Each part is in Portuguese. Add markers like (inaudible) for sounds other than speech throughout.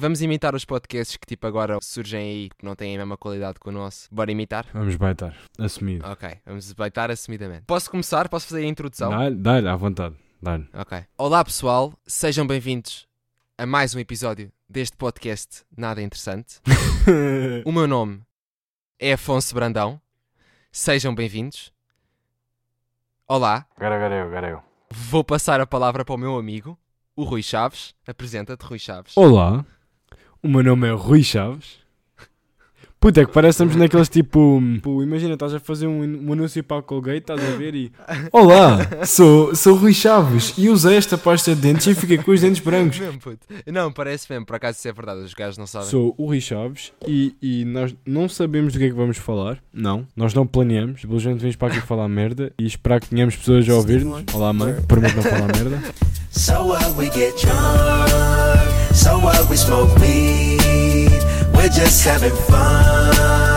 Vamos imitar os podcasts que tipo agora surgem aí que não têm a mesma qualidade que o nosso. Bora imitar? Vamos baitar. Assumido. Ok, vamos baitar assumidamente. Posso começar? Posso fazer a introdução? Dá-lhe, dá-lhe, à vontade. Dá-lhe. Ok. Olá pessoal, sejam bem-vindos a mais um episódio deste podcast nada interessante. (laughs) O meu nome é Afonso Brandão. Sejam bem-vindos. Olá, Agora, agora eu, agora eu. vou passar a palavra para o meu amigo, o Rui Chaves. Apresenta-te, Rui Chaves. Olá, o meu nome é Rui Chaves. Puta, é que parece que estamos naqueles tipo, tipo. Imagina, estás a fazer um, um anúncio para a Colgate, estás a ver e. Olá, sou, sou Rui Chaves e usei esta pasta de dentes e fiquei com os dentes brancos. Mesmo, puto. Não, parece mesmo, por acaso isso é verdade, os gajos não sabem. Sou o Rui Chaves e, e nós não sabemos do que é que vamos falar. Não, nós não planeamos. Simplesmente vimos para aqui falar merda e esperar que tenhamos pessoas a ouvir-nos. Olá, mãe, prometo não falar merda. So what we get drunk, so what we smoke weed, we're just having fun,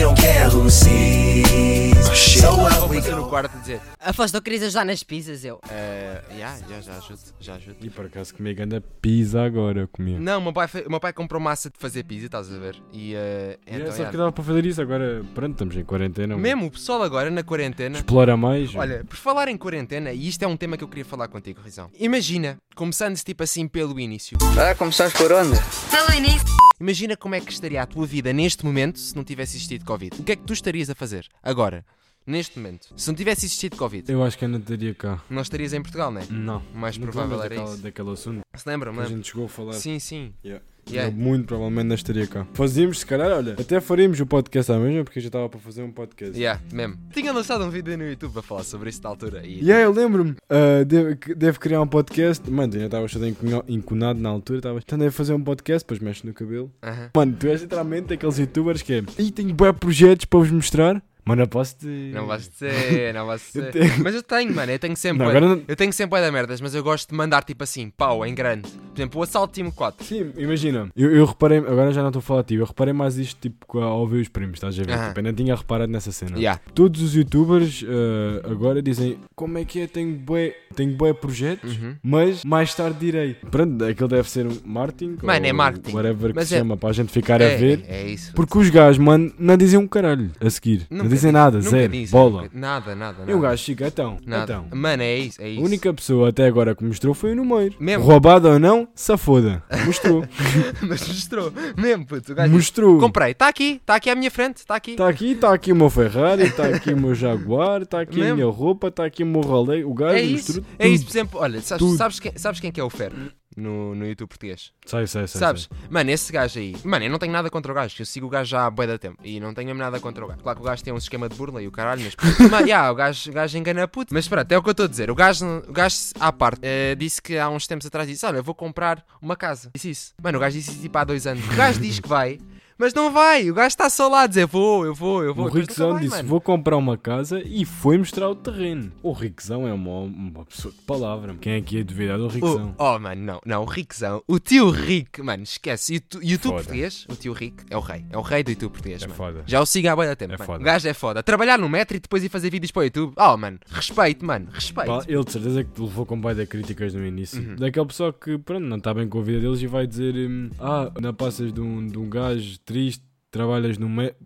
we don't care who sees. So what we fazer no go quarto dizer, Afonso, não querias ajudar nas pizzas, eu. eh, yeah, yeah, já ajudo, já ajudo. E por acaso comigo anda pizza agora, eu comia. Não, o meu pai, fe- meu pai comprou massa de fazer pizza, estás a ver? E E então, é só yeah. que dava para fazer isso agora. Pronto, estamos em quarentena. Mesmo o pessoal agora na quarentena. Explora mais. Olha, por falar em quarentena, e isto é um tema que eu queria falar contigo, Rizão. Imagina, começando-se tipo assim pelo início. Ah, começaste por onde? Pelo início. Imagina como é que estaria a tua vida neste momento se não tivesse existido Covid. O que é que tu estarias a fazer agora, neste momento? Se não tivesse existido Covid, Eu acho que ainda estaria cá. não estarias em Portugal, não é? Não. O mais Não te provável lembras era daquela- isso. Daquele assunto Se lembram, que a lembram? gente chegou a falar. Sim, sim. Yeah. Yeah. Eu muito provavelmente não estaria cá. Fazíamos, se calhar, olha, até faríamos o podcast à mesma, porque eu já estava para fazer um podcast. Yeah, mesmo. Tinha lançado um vídeo no YouTube a falar sobre isso da altura. E... E aí, eu lembro-me, ah, deve, que- deve criar um podcast. Mano, estavas todo encunho- enconado na altura, estavas. Então deve fazer um podcast, depois mexe no cabelo. Aham. Mano, tu és literalmente aqueles youtubers que é. Ih, tenho bons projetos para vos mostrar. Mano, eu posso te. Não vais dizer, não vais Eu dizer. tenho- Mas eu tenho, mano, eu tenho sempre. Não, não- Eu tenho sempre da merdas, mas eu gosto de mandar tipo assim, pau, em grande. Por exemplo, o Assalto Time 4. Sim, imagina, eu, eu reparei, agora já não estou a falar a ti, eu reparei mais isto tipo ao ouvir os primos, estás a ver? Aham. Tipo, eu não tinha reparado nessa cena. Yeah. Todos os youtubers ah, agora dizem como é que é, tenho bué, tenho bué projetos, Uhum. mas mais tarde direi. Pronto, aquilo deve ser um marketing. Mano, é marketing. Whatever que Mas se é- chama, para a gente ficar é, a ver. É, é isso. Porque os gajos, mano, não dizem um caralho a seguir. não Nunca dizem nada, nunca zero, dizem, bola. nunca- Nada, nada, nada. E o gajo fica, então, Nada. então. Mano, é isso, é isso. A única pessoa até agora que mostrou foi o número. Mesmo. Roubado ou não, safoda. Mostrou. (laughs) Mas mostrou. Mesmo, puto. O gajo mostrou. Comprei. Está aqui. Está aqui à minha frente. Está aqui. Está aqui, está aqui o meu Ferrari, está aqui o meu Jaguar, está aqui a Mesmo. minha roupa, está aqui o meu rolê. O gajo é isso. mostrou É isso, tudo. por exemplo. Olha, sabes, sabes, quem, sabes quem que é o Fer? No, no YouTube português. Sei, sei, sei. Sabes? sei. Mano, esse gajo aí. Mano, eu não tenho nada contra o gajo. Eu sigo o gajo já há bué da tempo. E não tenho nada contra o gajo. Claro que o gajo tem um esquema de burla e o caralho, mas. (laughs) mas yeah, o gajo, o gajo engana puto. Mas pronto, é o que eu estou a dizer. O gajo, o gajo à parte, eh, disse que há uns tempos atrás disse: Olha, eu vou comprar uma casa. Disse isso. Mano, o gajo disse isso tipo há dois anos. O gajo diz que vai. Mas não vai, o gajo está só lá a dizer vou, eu vou, eu vou. O Rickzão disse: mano. Vou comprar uma casa e foi mostrar o terreno. O Rickzão é uma, uma pessoa de palavra. Quem é que ia duvidar do Rickzão? O- oh, mano, não, não, o Rickzão, o tio Rick, mano, esquece. YouTube, YouTube português, o tio Rick é o rei, é o rei do YouTube português, É mano. foda. Já o sigo há bué tempo, É mano. foda. O gajo é foda. Trabalhar no metro e depois ir fazer vídeos para o YouTube. Oh, mano, respeito, mano, respeito. Ele de certeza que levou com de críticas no início. Uhum. Daquele pessoal que, pronto, não está bem com a vida deles e vai dizer: hum, Ah, não passas de um, de um gajo triste, trabalhas no metro.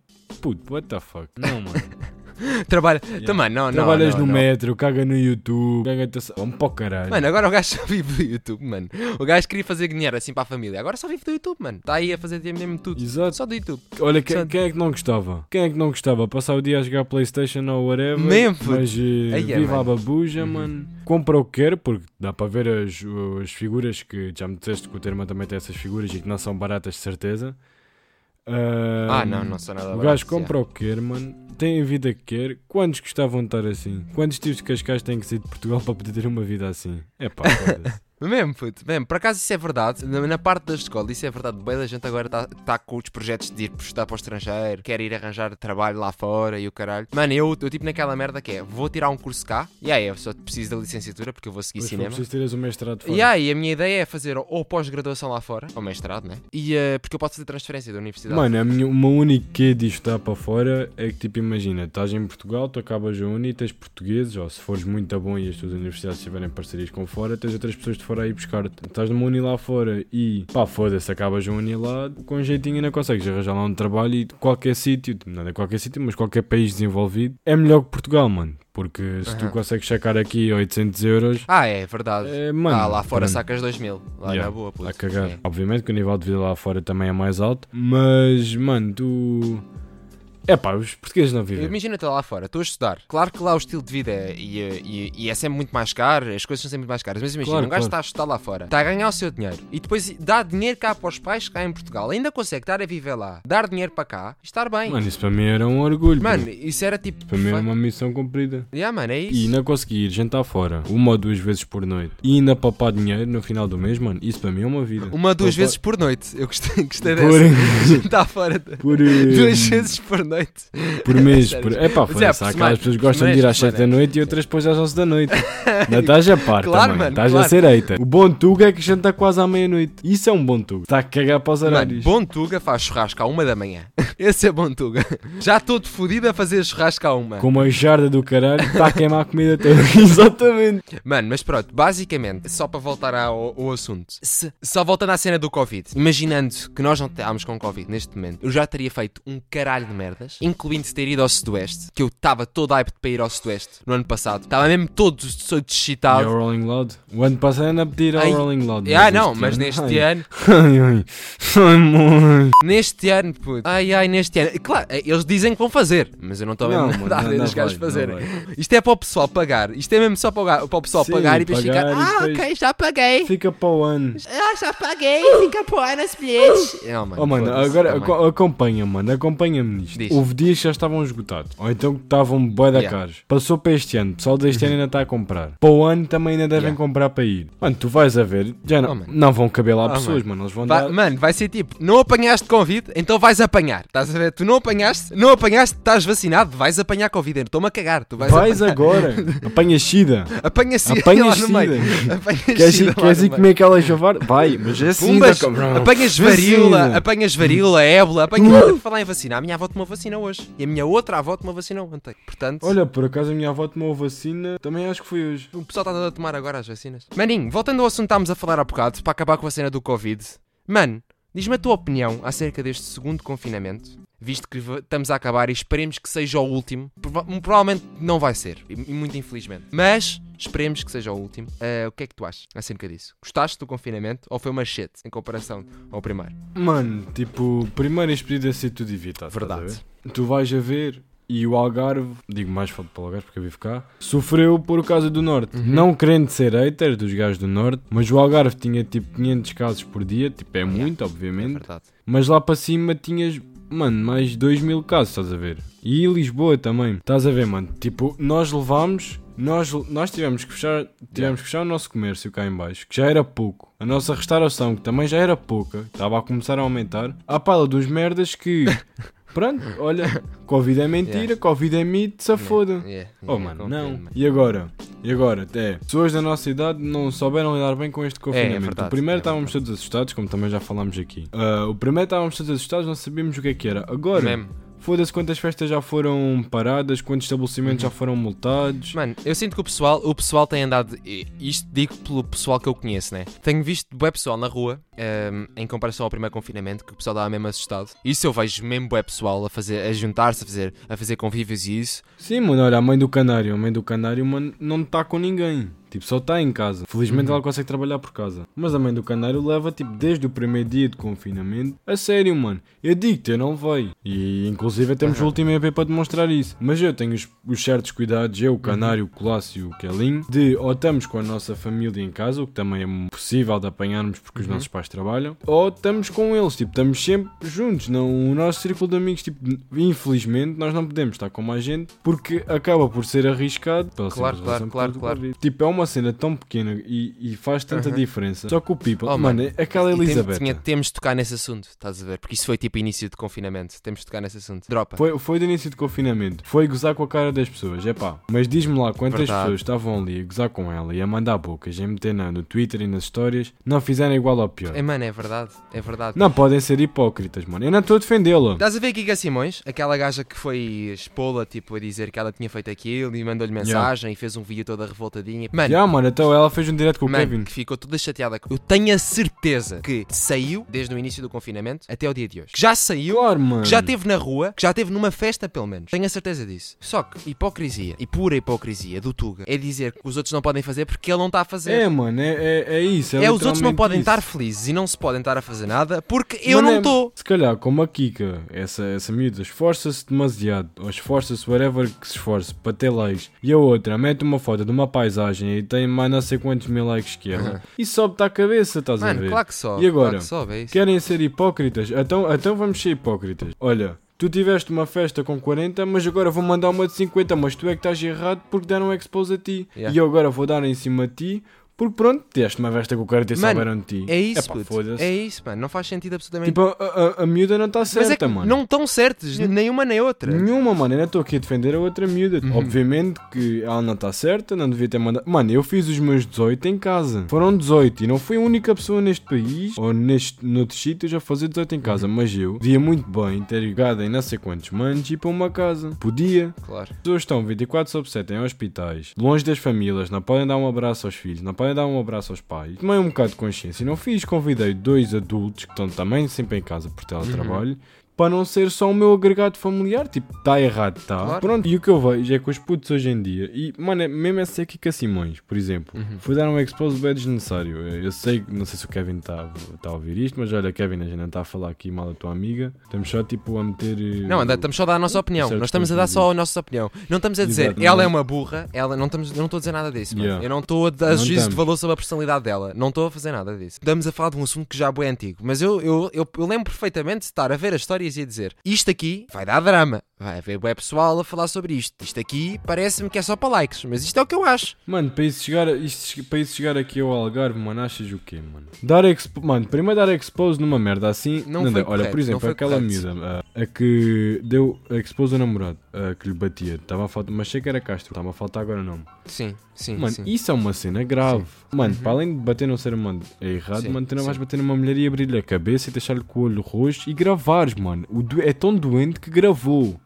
Puto, what the fuck? Não, mano. (laughs) Trabalha. Yeah. Também, não, não. Trabalhas não, no não. metro, caga no YouTube, caga-te. a- Vamos para o caralho. Mano, agora o gajo só vive do YouTube, mano. O gajo queria fazer dinheiro assim para a família. Agora só vive do YouTube, mano. Está aí a fazer mesmo tudo. Exato. Só do YouTube. Olha, quem, Portanto- quem é que não gostava? Quem é que não gostava? Passar o dia a jogar Playstation ou whatever. Mesmo, puto. Mas eh, Aí é, viva a mano. babuja, Uhum. mano. Compra o que quer, porque dá para ver as, as figuras que já me disseste que o Terma também tem essas figuras e que não são baratas de certeza. Ah, Ah, não, não sou nada O gajo compra o mano. Tem a vida que quer. Quantos gostavam de estar assim? Quantos tios de Cascais têm que sair de Portugal (laughs) para poder ter uma vida assim? É pá. Mesmo, puto, mesmo. Por acaso isso é verdade. Na, na parte da escola, isso é verdade. Bem, gente agora está tá com os projetos de ir estudar para o estrangeiro, quer ir arranjar trabalho lá fora e o caralho. Mano, eu estou tipo naquela merda que é: vou tirar um curso cá, e aí eu só preciso da licenciatura porque eu vou seguir foi cinema. preciso teres o mestrado fora. E aí, a minha ideia é fazer ou pós-graduação lá fora, ou mestrado, né? E eh, porque eu posso fazer transferência da universidade. Mano, a minha, uma única que disto está para fora é que, tipo, imagina, estás em Portugal, tu acabas a uni, tens portugueses, ou se fores muito bom e as tuas universidades tiverem parcerias com fora, tens outras pessoas de for aí buscar. Estás numa uni lá fora e pá, foda-se, acabas uma uni lá, com jeitinho ainda consegues arranjar lá um trabalho e qualquer sítio, não é qualquer sítio, mas qualquer país desenvolvido, é melhor que Portugal, mano. Porque se tu Aham. consegues sacar aqui 800 euros, Ah, é verdade. é, mano. ah, lá fora pronto. sacas 2 mil. Lá Yeah, na boa, puto. a cagar. É. Obviamente que o nível de vida lá fora também é mais alto, mas, mano, tu. É pá, os portugueses não vivem. Imagina-te lá fora, estou a estudar. Claro que lá o estilo de vida é, e, e- e é sempre muito mais caro, as coisas são sempre muito mais caras. Mas imagina, Claro, um gajo claro. está a estudar lá fora, está a ganhar o seu dinheiro e depois dá dinheiro cá para os pais cá em Portugal, ainda consegue estar a viver lá, dar dinheiro para cá e estar bem. Mano, isso para mim era um orgulho. Mano, isso era tipo. para mim era uma missão cumprida. Yeah, mano, é isso. E ainda conseguir jantar fora uma ou duas vezes por noite e ainda papar dinheiro no final do mês, mano, isso para mim é uma vida. Uma, duas Papar- vezes por noite. Eu gostei, gostei Por- dessa. Está (laughs) fora. Por, Duas vezes por noite. Por mês. (laughs) Sério. Por... É pá, Mas é, semana, aquelas pessoas gostam de ir semana, às por 7 da noite e outras depois às 11 da noite. (laughs) Ainda estás a par Claro, também. mano, Estás claro. a ser eita. O bom tuga é que janta quase à meia-noite. Isso é um bom tuga. Está a cagar para os Mano, horários. bom Tuga faz churrasco à uma da manhã. (laughs) Esse é bom Tuga. Já todo fodido a fazer churrasco à uma. Com uma jarda do caralho, está a queimar a comida toda. Exatamente. Mano, mas pronto, basicamente, só para voltar ao, ao assunto, se- só voltando à cena do Covid, imaginando que nós não estávamos com Covid neste momento, eu já teria feito um caralho de merdas, incluindo ter ido ao Sudoeste, que eu estava todo hype para ir ao Sudoeste no ano passado, estava mesmo todo, todo E excitado. ao Rolling Loud? O ano passado ainda a pedir ao Ai, Rolling Loud. Ah, não, mas ano- neste ai. ano, Ai, ai. Ai, mãe. neste ano, puto, ai ai, neste ano, claro, eles dizem que vão fazer, mas eu não estou mesmo mano, nada a ver não os gajos fazerem. Isto é para o pessoal pagar, isto é mesmo só para o, para pessoal Sim, pagar e depois pagar ficar, e ah, depois- ok, já paguei. Fica para o ano. Ah, já paguei, fica para o ano os bilhetes. Não, mano, Oh, mano, agora aco- acompanha, mano, acompanha-me nisto. Diz. Houve dias que já estavam esgotados, ou então que estavam bué da Yeah. caros. Passou para este ano, o pessoal deste ano ainda está a comprar. Para o ano também ainda devem Yeah. comprar para ir. Mano, tu vais a ver, já não, Oh, não vão caber lá Oh, pessoas, mano. mano, eles vão Vai- dar... Mano, vai ser tipo, não apanhaste Covid, então vais apanhar. Estás a ver? Tu não apanhaste, não apanhaste, estás vacinado, vais apanhar Covid. Estou-me a cagar, tu vais, Vais apanhar. agora, (laughs) apanha sida. Apanha sida Apanha sida. Queres ir, queres ir comer aquela chavar? Vai, mas é sida, cabrão. apanhas varíola, apanhas ébola, apanhas. Falar em vacina, a minha avó tomou vacina hoje. E a minha outra avó tomou vacina ontem. Portanto, Olha, por acaso a minha avó tomou vacina, também acho que foi hoje. o pessoal está a tomar agora as vacinas. Maninho, voltando ao assunto que estávamos a falar há bocado, para acabar com a cena do Covid. Mano, diz-me a tua opinião acerca deste segundo confinamento. Visto que estamos a acabar e esperemos que seja o último. Prova- provavelmente não vai ser, e muito infelizmente. Mas esperemos que seja o último. Ah, o que é que tu achas acerca disso? Gostaste do confinamento ou foi uma shit em comparação ao primeiro? Mano, tipo, primeiro este pedido é ser tudo evitado. Verdade. Tu vais a ver e o Algarve, digo mais falo para o Algarve porque eu vivo cá, sofreu por causa do Norte. Uhum. Não querendo ser hater dos gajos do Norte, mas o Algarve tinha tipo 500 casos por dia, tipo é muito, É obviamente. verdade. Mas lá para cima tinhas, mano, mais 2 mil casos, estás a ver? E Lisboa também, estás a ver, mano? Tipo, nós levámos, nós, nós tivemos que fechar, tivemos que fechar o nosso comércio cá em baixo, que já era pouco. A nossa restauração, que também já era pouca, estava a começar a aumentar. À pala dos merdas que, (laughs) pronto, olha, (laughs) Covid é mentira, Yeah. Covid é mito, se foda. Yeah, Oh yeah, mano, compreendo, não. mano. E agora? E agora? É, pessoas da nossa idade não souberam lidar bem com este confinamento. verdade, o primeiro é estávamos todos assustados, como também já falámos aqui. Ah, o primeiro estávamos todos assustados, não sabíamos o que é que era. Agora, Mesmo. Foda-se quantas festas já foram paradas, quantos estabelecimentos Uhum. já foram multados. Mano, eu sinto que o pessoal, o pessoal tem andado. Isto digo pelo pessoal que eu conheço, né? Tenho visto bué pessoal na rua, ehm, em comparação ao primeiro confinamento, que o pessoal estava mesmo assustado. Isso eu vejo mesmo bué pessoal a fazer, a juntar-se, a fazer, a fazer convívios e isso. Sim, mano, olha, a mãe do canário, a mãe do canário, mano, não está com ninguém. Tipo, só está em casa. Felizmente Uhum. ela consegue trabalhar por casa. Mas a mãe do canário leva, tipo, desde o primeiro dia de confinamento. A sério, mano. Eu digo-te, eu não levei. E, inclusive, temos o Uhum. último EP para demonstrar isso. Mas eu tenho os, os certos cuidados, eu, o canário, o Colácio e o Kelinho, de ou estamos com a nossa família em casa, o que também é possível de apanharmos porque os Uhum. nossos pais trabalham, ou estamos com eles. Tipo, estamos sempre juntos. Não, o nosso círculo de amigos, tipo, infelizmente, nós não podemos estar com mais gente porque acaba por ser arriscado Claro, claro, claro, claro. Tipo, é uma cena tão pequena e, e faz tanta Uhum. diferença. Só que o People, Oh, mano, mano. aquela tem- Elizabeth. tinha- temos de tocar nesse assunto, estás a ver? Porque isso foi tipo início de confinamento. Temos de tocar nesse assunto. Dropa. Foi, foi do início de confinamento. Foi gozar com a cara das pessoas. É pá. Mas diz-me lá quantas Verdade. pessoas estavam ali a gozar com ela e a mandar bocas, a meter na- no Twitter e nas histórias, não fizeram igual ao pior. É, mano, é verdade. É verdade. Não podem ser hipócritas, mano. Eu não estou a defendê-la. Estás a ver Kika Simões? Aquela gaja que foi expô-la, tipo, a dizer que ela tinha feito aquilo e mandou-lhe mensagem e fez um vídeo toda revoltadinha. Mano, Já, mano, então ela fez um direto com o Mano, Kevin. que ficou toda chateada. Eu tenho a certeza que saiu desde o início do confinamento até o dia de hoje. Que já saiu, Claro, mano. que já esteve na rua, que já esteve numa festa pelo menos. Tenho a certeza disso. Só que hipocrisia, e pura hipocrisia do Tuga, é dizer que os outros não podem fazer porque ele não está a fazer. É, mano, é, é, é isso. É, É, os outros não podem isso. estar felizes e não se podem estar a fazer nada porque eu Mano, não é- estou. Se calhar, como a Kika, essa, essa miúda, esforça-se demasiado, ou esforça-se whatever que se esforce para ter likes, e a outra mete uma foto de uma paisagem e tem mais não sei quantos mil likes que ela, e sobe-te à cabeça, estás a Mano, ver? claro que só. E agora? Claro que sobe, é isso. Querem ser hipócritas? Então, então vamos ser hipócritas. Olha, tu tiveste uma festa com 40, mas agora vou mandar uma de 50, mas tu é que estás errado porque deram expose a ti. Yeah. E eu agora vou dar em cima de ti porque pronto, tiveste uma festa com 40 e Mano, souberam de ti. É isso, Epá, puto. É isso, mano. Não faz sentido absolutamente. Tipo, a, a, a miúda não está Mas certa, é que mano. não estão certos, nem uma nem outra. Nenhuma, mano. Eu não estou aqui a defender a outra miúda. Uhum. Obviamente que ela não está certa, não devia ter mandado. Mano, eu fiz os meus 18 em casa. Foram 18 e não fui a única pessoa neste país ou neste, noutros sítios a fazer 18 em casa. Uhum. Mas eu podia muito bem ter ligado em não sei quantos manos e ir para uma casa. Podia. Claro. As pessoas estão 24 sobre 7 em hospitais, longe das famílias, não podem dar um abraço aos filhos, não podem dar um abraço aos pais. Tomei um bocado de consciência e não fiz. Convidei dois adultos que estão também sempre em casa por teletrabalho. Para não ser só o meu agregado familiar, tipo, está errado, está. Claro. Pronto, e o que eu vejo é que os putos hoje em dia, e mano, é- mesmo essa Kika Simões, por exemplo, Uhum. foi dar um expose bem desnecessário. Eu sei, não sei se o Kevin está tá a ouvir isto, mas olha, Kevin, a gente não está a falar aqui mal da tua amiga, estamos só tipo a meter. eh, Não, anda, estamos só a dar a nossa opinião. Nós estamos a dar só a nossa opinião. Não estamos a dizer, Exato, ela é é? uma burra, ela não estamos, não estou a dizer nada disso. mano. Yeah. Eu não estou a dar juízo de valor sobre a personalidade dela. Não estou a fazer nada disso. Estamos a falar de um assunto que já é antigo. Mas eu, eu, eu, eu lembro perfeitamente de estar a ver as histórias e a dizer isto aqui vai dar drama. Vai haver bué pessoal a falar sobre isto. Isto aqui parece-me que é só para likes. Mas isto é o que eu acho. Mano, para isso chegar, isto, para isso chegar aqui ao Algarve, mano, achas o quê, mano? Dar expo, mano, primeiro dar expose numa merda assim. Não foi dá. Olha, por não exemplo, foi aquela correto. miúda a, a que deu expose ao namorado, a que lhe batia, estava a faltar, mas sei que era Castro, estava a faltar agora o nome. Sim, sim, Mano, sim. isso é uma cena grave. Mano, para além de bater num ser humano é errado, Sim, mano, tu não vais sim. bater numa mulher e abrir-lhe a cabeça e deixar-lhe com o olho roxo e gravares, mano. O do- é tão doente que gravou.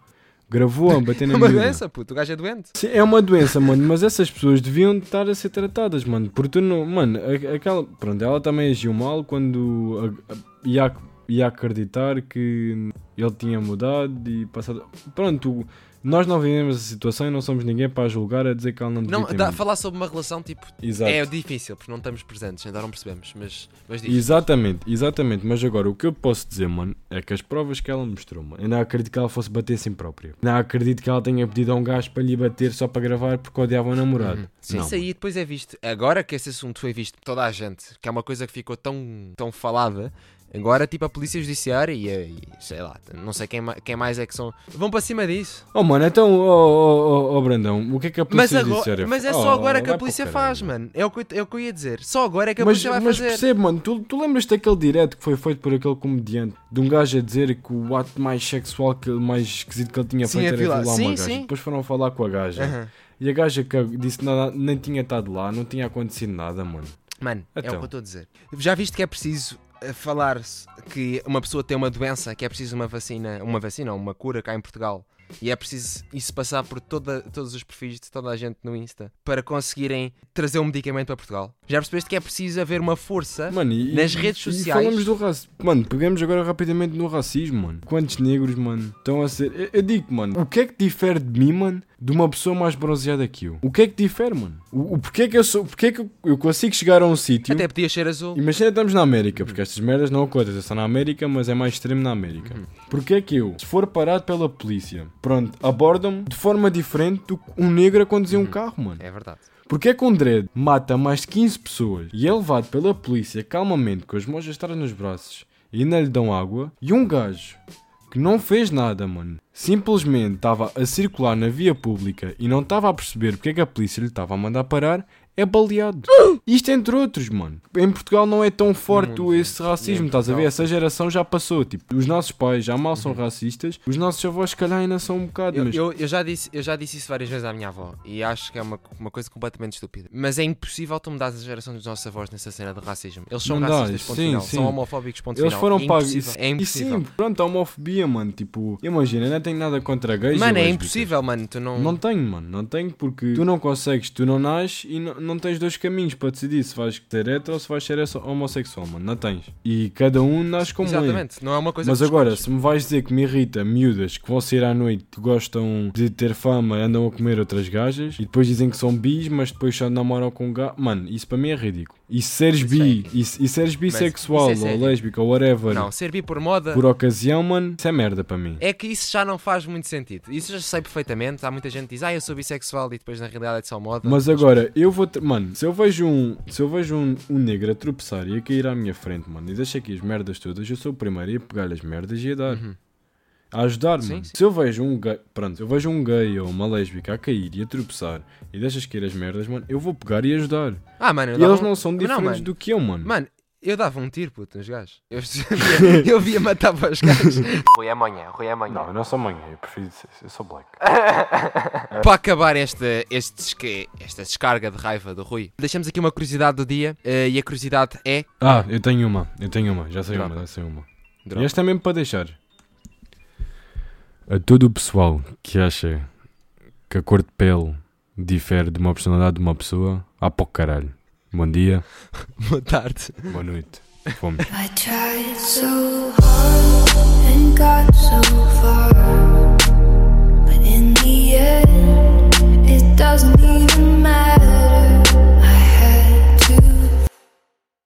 Gravou a bater É na uma miúda. doença, puto. O gajo é doente. Sim, é uma doença, mano, mas essas pessoas deviam estar a ser tratadas, mano. Porque tu não. Mano, a- aquela. Pronto, ela também agiu mal quando a- a- ia, ac- ia acreditar que ele tinha mudado e passado. Pronto, nós não vivemos essa situação e não somos ninguém para a julgar a dizer que ela não devia Não, ter dá- falar sobre uma relação, tipo, Exato. é difícil, porque não estamos presentes, ainda não percebemos. Mas, mas diz. Exatamente, exatamente. Mas agora o que eu posso dizer, mano, é que as provas que ela mostrou, mano, eu não acredito que ela fosse bater a si própria. Não acredito que ela tenha pedido a um gajo para lhe bater só para gravar porque odiava o namorado. Uhum. Sim, Não. isso aí depois é visto. Agora que esse assunto foi visto por toda a gente, que é uma coisa que ficou tão, tão falada, agora tipo a Polícia Judiciária e, e sei lá, não sei quem, quem mais é que são. Vão para cima disso. Oh mano, então, oh, oh, oh, oh, Brandão, o que é que a Mas, polícia agora, judiciária mas é só Oh, agora que a polícia faz, mano. É o, que, eu- é o que eu ia dizer. Só agora é que a Mas, polícia vai mas fazer. percebe, mano, tu, tu lembras daquele direto que foi feito por aquele comediante de um gajo a dizer que o ato mais sexual, que, mais esquisito que ele tinha Sim, feito é era violar. violar Sim, uma gaja. sim. Depois foram falar com a gaja. Aham. E a gaja que disse que nada, nem tinha estado lá, não tinha acontecido nada, mano. Mano, é o Então. que eu estou a dizer. Já viste que é preciso eh, falar-se que uma pessoa tem uma doença, que é preciso uma vacina, uma vacina, ou uma cura cá em Portugal. E é preciso isso passar por toda, todos os perfis de toda a gente no Insta para conseguirem trazer um medicamento para Portugal. Já percebeste que é preciso haver uma força Mano, e, nas e- redes e sociais. falamos do racismo. Mano, pegamos agora rapidamente no racismo, mano. Quantos negros, mano, estão a ser. Eu, eu digo, mano, o que é que difere de mim, mano, de uma pessoa mais bronzeada que eu? O que é que difere, mano? O, o porquê que eu sou. Porquê que eu- consigo chegar a um sítio. Até podia ser azul. Imagina estamos na América, porque estas merdas não acontecem só na América, mas é mais extremo na América. Porquê é que eu, se for parado pela polícia, pronto, abordam-me de forma diferente do que um negro a conduzir um carro, mano? É verdade. Porquê é que um dread mata mais de 15 pessoas e é levado pela polícia calmamente com as mãos estradas nos braços e ainda lhe dão água e um gajo que não fez nada, mano, simplesmente estava a circular na via pública e não estava a perceber porque é que a polícia lhe estava a mandar parar, é baleado. Isto entre outros, mano. Em Portugal não é tão forte mundo, esse racismo, em estás a ver? Essa geração já passou. Tipo, os nossos pais já mal são racistas, os nossos avós, se calhar, ainda são um bocado. Eu, mas... eu, eu já disse, eu já disse isso várias vezes à minha avó e acho que é uma, uma coisa completamente estúpida. Mas é impossível tu mudares a geração dos nossos avós nessa cena de racismo. Eles são Não dá, racistas, ponto sim, final. sim. São homofóbicos, ponto Eles final. foram é pagos. É impossível. E sim, pronto, a homofobia, mano. Tipo, imagina, não tenho nada contra gays. Mano, é impossível, mano. Tu não. Não tenho, mano. Não tenho porque tu não consegues, tu não nasces e não, não tens dois caminhos para decidir se vais ser hetero ou se vais ser homossexual, mano. Não tens. E cada um nasce como é. Exatamente, não é uma coisa Mas agora, escolhes. se me vais dizer que me irrita miúdas que vão sair à noite, que gostam de ter fama, andam a comer outras gajas e depois dizem que são bis, mas depois só namoram com gajo. Mano, isso para mim é ridículo. E se seres bi, é- e, e seres bissexual isso é ou sério. lésbica ou whatever, Não, ser bi por moda. por ocasião, mano, isso é merda para mim. É que isso já não faz muito sentido. Isso já sei perfeitamente. Há muita gente que diz, ah, eu sou bissexual e depois na realidade é só moda. Mas agora, eu vou. ter- Mano, se eu vejo um. Se eu vejo um, um negro a tropeçar e a cair à minha frente, mano, e deixa aqui as merdas todas, eu sou o primeiro a pegar as merdas e a dar. Uhum. A ajudar, Sim, mano. sim. Se eu vejo um gay. Pronto, eu vejo um gay ou uma lésbica a cair e a tropeçar e deixas cair as merdas, mano, eu vou pegar e ajudar. Ah, mano, E eles um- não são Não, diferentes mano. do que eu, mano. Mano, eu dava um tiro, puto, nos gajos. Eu, via, (laughs) (laughs) eu via matar para os gajos. (laughs) Rui é amanhã, Rui é amanhã. Não, eu não sou manhã, eu prefiro ser, eu sou black. Para acabar esta, este, esta descarga de raiva do Rui, deixamos aqui uma curiosidade do dia. eh, e a curiosidade é. Ah, eu tenho uma, eu tenho uma, já sei Dropa. uma, já sei uma. Dropa. E esta é mesmo para deixar a todo o pessoal que acha que a cor de pele difere de uma personalidade de uma pessoa, há pouco caralho. Bom dia. (laughs) Boa tarde. Boa noite. Fomos. I tried so hard and got so far. But in the end, it doesn't even matter.